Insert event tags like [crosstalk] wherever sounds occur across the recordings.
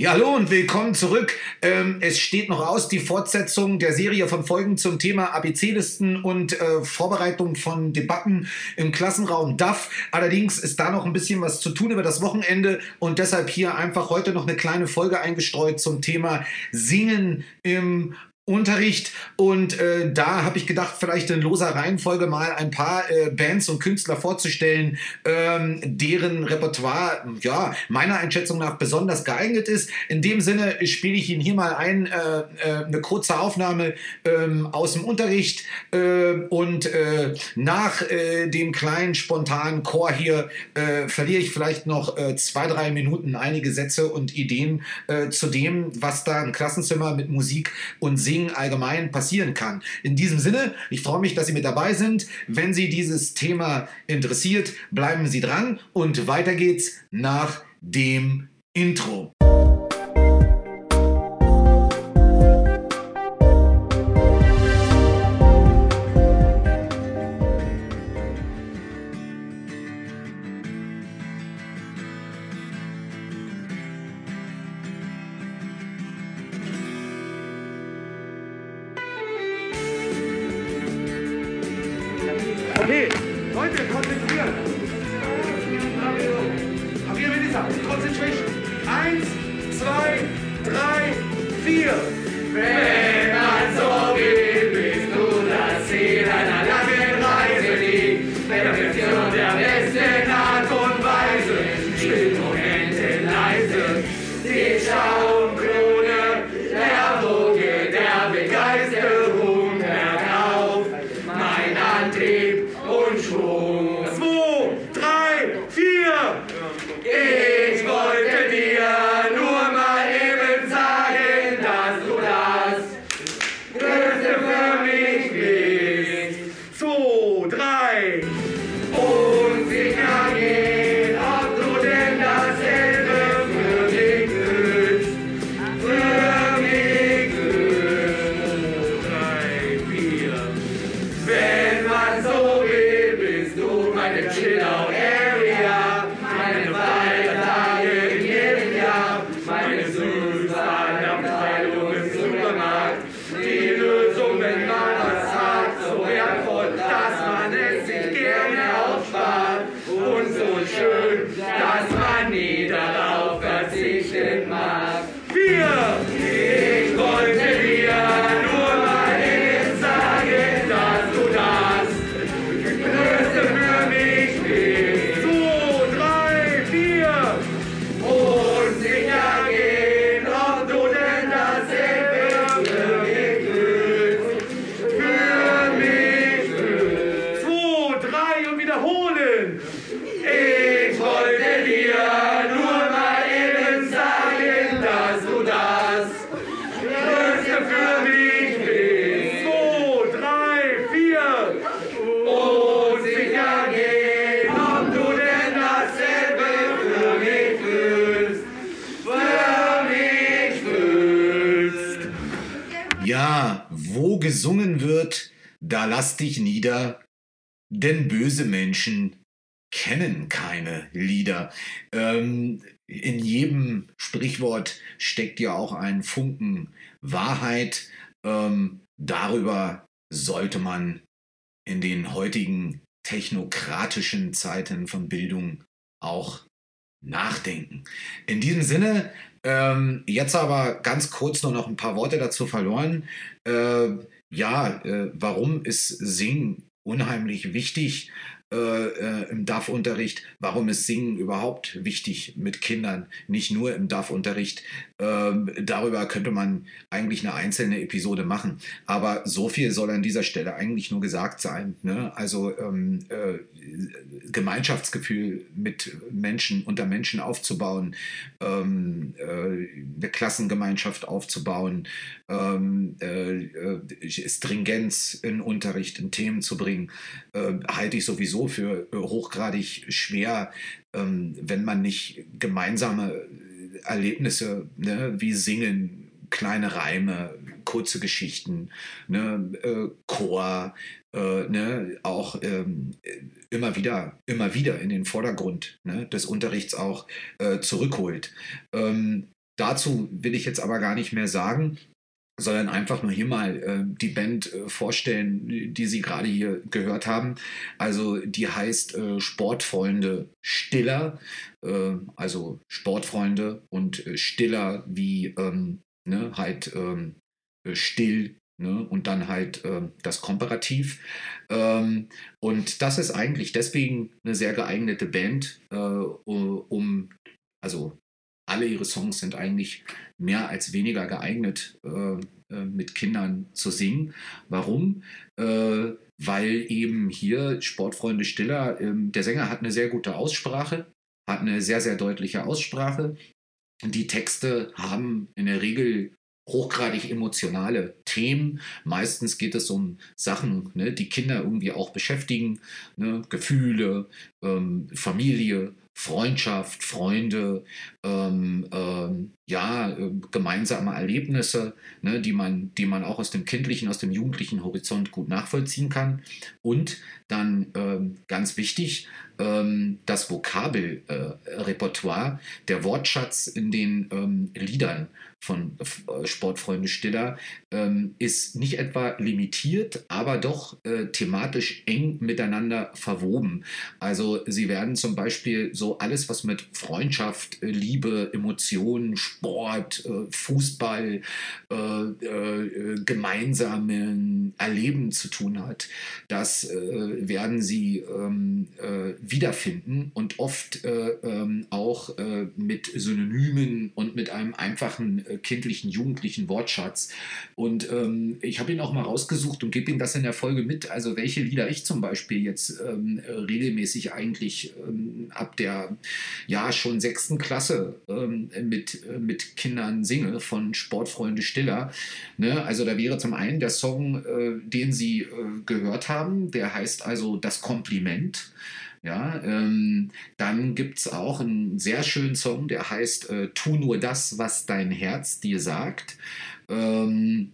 Ja, hallo und willkommen zurück. Ähm, es steht noch aus die Fortsetzung der Serie von Folgen zum Thema ABC-Listen und äh, Vorbereitung von Debatten im Klassenraum DAF. Allerdings ist da noch ein bisschen was zu tun über das Wochenende und deshalb hier einfach heute noch eine kleine Folge eingestreut zum Thema Singen im Unterricht und äh, da habe ich gedacht, vielleicht in loser Reihenfolge mal ein paar äh, Bands und Künstler vorzustellen, ähm, deren Repertoire ja meiner Einschätzung nach besonders geeignet ist. In dem Sinne spiele ich Ihnen hier mal ein äh, äh eine kurze Aufnahme ähm, aus dem Unterricht äh, und äh, nach dem kleinen spontanen Chor hier verliere ich vielleicht noch zwei drei Minuten einige Sätze und Ideen zu dem, was da im Klassenzimmer mit Musik und Singen Dingen allgemein passieren kann. In diesem Sinne, ich freue mich, dass Sie mit dabei sind. Wenn Sie dieses Thema interessiert, bleiben Sie dran und weiter geht's nach dem Intro. Melissa, Concentration. Eins, zwei, drei, vier. Wenn lass dich nieder, denn böse Menschen kennen keine Lieder. Ähm, in jedem Sprichwort steckt ja auch ein Funken Wahrheit. Ähm, darüber sollte man in den heutigen technokratischen Zeiten von Bildung auch nachdenken. In diesem Sinne, ähm, jetzt aber ganz kurz nur noch ein paar Worte dazu verloren. Äh, ja, äh, warum ist Singen unheimlich wichtig äh, äh, im DAF-Unterricht? Warum ist Singen überhaupt wichtig mit Kindern, nicht nur im DAF-Unterricht? Ähm, darüber könnte man eigentlich eine einzelne Episode machen. Aber so viel soll an dieser Stelle eigentlich nur gesagt sein. Ne? Also ähm, äh, Gemeinschaftsgefühl mit Menschen, unter Menschen aufzubauen, ähm, äh, eine Klassengemeinschaft aufzubauen, ähm, äh, äh, Stringenz in Unterricht, in Themen zu bringen, äh, halte ich sowieso für hochgradig schwer, ähm, wenn man nicht gemeinsame Erlebnisse ne, wie Singen, kleine Reime, kurze Geschichten, ne, äh, Chor, äh, ne, auch ähm, immer wieder, immer wieder in den Vordergrund ne, des Unterrichts auch äh, zurückholt. Ähm, dazu will ich jetzt aber gar nicht mehr sagen sondern einfach nur hier mal äh, die Band äh, vorstellen, die Sie gerade hier gehört haben. Also die heißt äh, Sportfreunde Stiller, äh, also Sportfreunde und äh, Stiller wie ähm, ne, halt ähm, äh, still Ne? Und dann halt äh, das Komparativ. Ähm, und das ist eigentlich deswegen eine sehr geeignete Band, äh, um, also alle ihre Songs sind eigentlich mehr als weniger geeignet, äh, äh, mit Kindern zu singen. Warum? Äh, weil eben hier Sportfreunde Stiller, ähm, der Sänger hat eine sehr gute Aussprache, hat eine sehr, sehr deutliche Aussprache. Die Texte haben in der Regel hochgradig emotionale Themen. Meistens geht es um Sachen, ne, die Kinder irgendwie auch beschäftigen, ne, Gefühle, ähm, Familie, Freundschaft, Freunde, ähm, ähm, ja, äh, gemeinsame Erlebnisse, ne, die, man, die man auch aus dem kindlichen, aus dem jugendlichen Horizont gut nachvollziehen kann. Und dann ähm, ganz wichtig, ähm, das Vokabelrepertoire, äh, der Wortschatz in den ähm, Liedern von äh, Sportfreunde Stiller ähm, ist nicht etwa limitiert, aber doch äh, thematisch eng miteinander verwoben. Also sie werden zum Beispiel so alles, was mit Freundschaft, äh, Liebe, Emotionen, Sport, äh, Fußball, gemeinsamen Erleben zu tun hat, das werden sie ähm, äh, wiederfinden und oft äh, ähm, auch äh, mit Synonymen und mit einem einfachen äh, kindlichen, jugendlichen Wortschatz. Und ähm, ich habe ihn auch mal rausgesucht und gebe ihm das in der Folge mit, also welche Lieder ich zum Beispiel jetzt regelmäßig eigentlich ab der ja schon sechsten Klasse mit, äh, mit Kindern singe von Sportfreunde Stiller. Ne? Also da wäre zum einen der Song, äh, den Sie gehört haben, der heißt also Das Kompliment. Ja, ähm, dann gibt es auch einen sehr schönen Song, der heißt äh, Tu nur das, was dein Herz dir sagt. Ähm,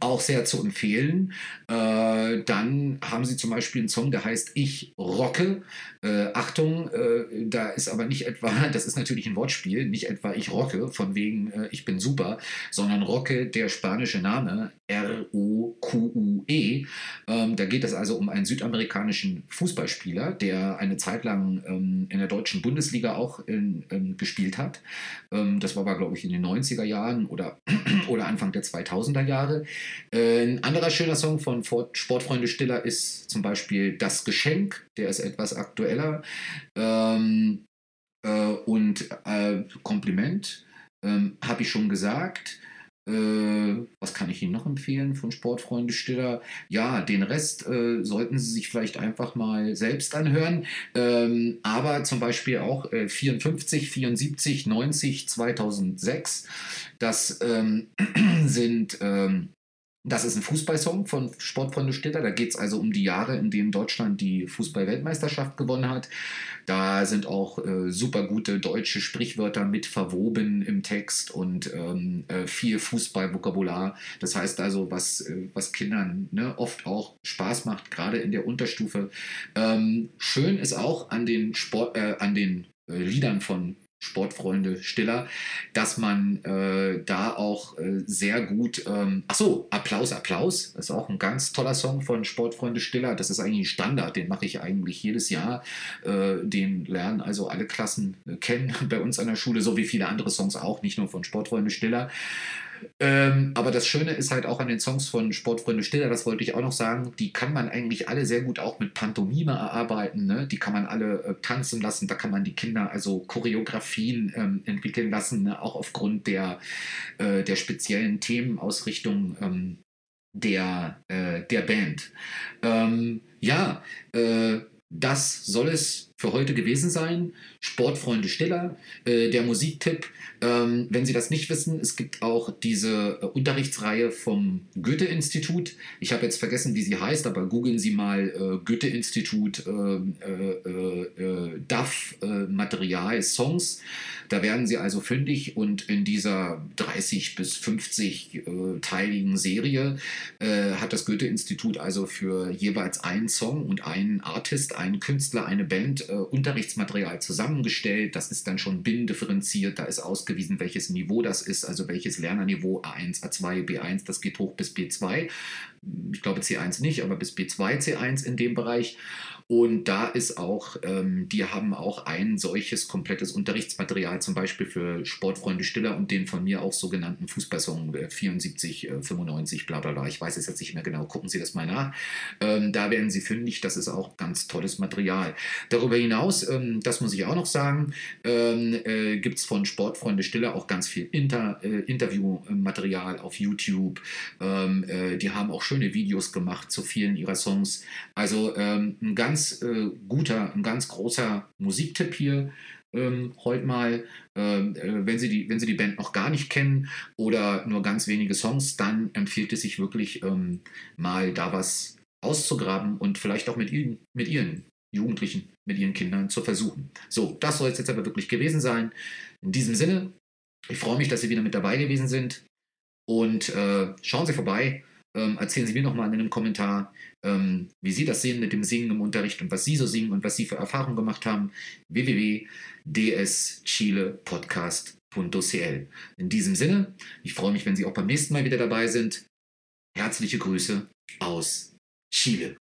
auch sehr zu empfehlen. Äh, dann haben sie zum Beispiel einen Song, der heißt Ich rocke. Äh, Achtung, äh, da ist aber nicht etwa, [laughs] das ist natürlich ein Wortspiel, nicht etwa Ich rocke, von wegen äh, Ich bin super, sondern Rocke, der spanische Name, R-O-Q-U-E. Ähm, da geht es also um einen südamerikanischen Fußballspieler, der eine Zeit lang ähm, in der deutschen Bundesliga auch in, ähm, gespielt hat. Ähm, das war aber, glaube ich, in den 90er Jahren oder, [clears throat] oder Anfang der 2000er Jahre. Äh, ein anderer schöner Song von Sportfreunde Stiller ist zum Beispiel Das Geschenk, der ist etwas aktueller. Ähm, äh, und äh, Kompliment, ähm, habe ich schon gesagt. Äh, was kann ich Ihnen noch empfehlen von Sportfreunde Stiller? Ja, den Rest äh, sollten Sie sich vielleicht einfach mal selbst anhören. Ähm, aber zum Beispiel auch äh, 54, 74, 90, 2006. Das ähm, [clears throat] sind ähm, das ist ein Fußballsong von Sportfreunde Stiller. Da geht es also um die Jahre, in denen Deutschland die Fußball-Weltmeisterschaft gewonnen hat. Da sind auch äh, super gute deutsche Sprichwörter mit verwoben im Text und ähm, äh, viel Fußballvokabular. Das heißt also, was, äh, was Kindern ne, oft auch Spaß macht, gerade in der Unterstufe. Ähm, schön ist auch an den, Sport, äh, an den äh, Liedern von Sportfreunde Stiller, dass man äh, da auch äh, sehr gut, ähm, ach so, Applaus, Applaus, das ist auch ein ganz toller Song von Sportfreunde Stiller, das ist eigentlich ein Standard, den mache ich eigentlich jedes Jahr, äh, den lernen also alle Klassen äh, kennen [laughs] bei uns an der Schule, so wie viele andere Songs auch, nicht nur von Sportfreunde Stiller. Ähm, aber das Schöne ist halt auch an den Songs von Sportfreunde Stiller, das wollte ich auch noch sagen, die kann man eigentlich alle sehr gut auch mit Pantomime erarbeiten. Ne? Die kann man alle äh, tanzen lassen, da kann man die Kinder also Choreografien ähm, entwickeln lassen, ne? auch aufgrund der, äh, der speziellen Themenausrichtung ähm, der, äh, der Band. Ähm, ja, äh, das soll es für heute gewesen sein. Sportfreunde Stiller, äh, der Musiktipp. Ähm, wenn Sie das nicht wissen, es gibt auch diese äh, Unterrichtsreihe vom Goethe-Institut. Ich habe jetzt vergessen, wie sie heißt, aber googeln Sie mal äh, Goethe-Institut äh, äh, DAF Material Songs. Da werden Sie also fündig und in dieser 30 bis 50 teiligen Serie hat das Goethe-Institut also für jeweils einen Song und einen Artist, einen Künstler, eine Band äh, Unterrichtsmaterial zusammengestellt. Das ist dann schon binnendifferenziert. Da ist ausgewiesen, welches Niveau das ist, also welches Lernerniveau A1, A2, B1. Das geht hoch bis B2. Ich glaube C1 nicht, aber bis B2, C1 in dem Bereich. Und da ist auch, ähm, die haben auch ein solches komplettes Unterrichtsmaterial, zum Beispiel für Sportfreunde Stiller und den von mir auch sogenannten Fußballsong 74, äh, 95, bla bla bla. Ich weiß es jetzt nicht mehr genau, gucken Sie das mal nach. Ähm, da werden Sie fündig, das ist auch ganz tolles Material. Darüber hinaus, ähm, das muss ich auch noch sagen, ähm, äh, gibt es von Sportfreunde Stiller auch ganz viel Inter, äh, Interviewmaterial auf YouTube. Ähm, äh, die haben auch schöne Videos gemacht zu vielen ihrer Songs. Also ähm, ein ganz äh, guter, ein ganz großer Musiktipp hier ähm, heute mal. Ähm, äh, wenn, Sie die, wenn Sie die Band noch gar nicht kennen oder nur ganz wenige Songs, dann empfiehlt es sich wirklich ähm, mal da was auszugraben und vielleicht auch mit Ihnen, mit Ihren Jugendlichen, mit Ihren Kindern zu versuchen. So, das soll es jetzt aber wirklich gewesen sein. In diesem Sinne, ich freue mich, dass Sie wieder mit dabei gewesen sind und äh, schauen Sie vorbei ähm, erzählen Sie mir noch mal in einem Kommentar, ähm, wie Sie das sehen mit dem Singen im Unterricht und was Sie so singen und was Sie für Erfahrungen gemacht haben. www.dschilepodcast.cl In diesem Sinne, ich freue mich, wenn Sie auch beim nächsten Mal wieder dabei sind. Herzliche Grüße aus Chile.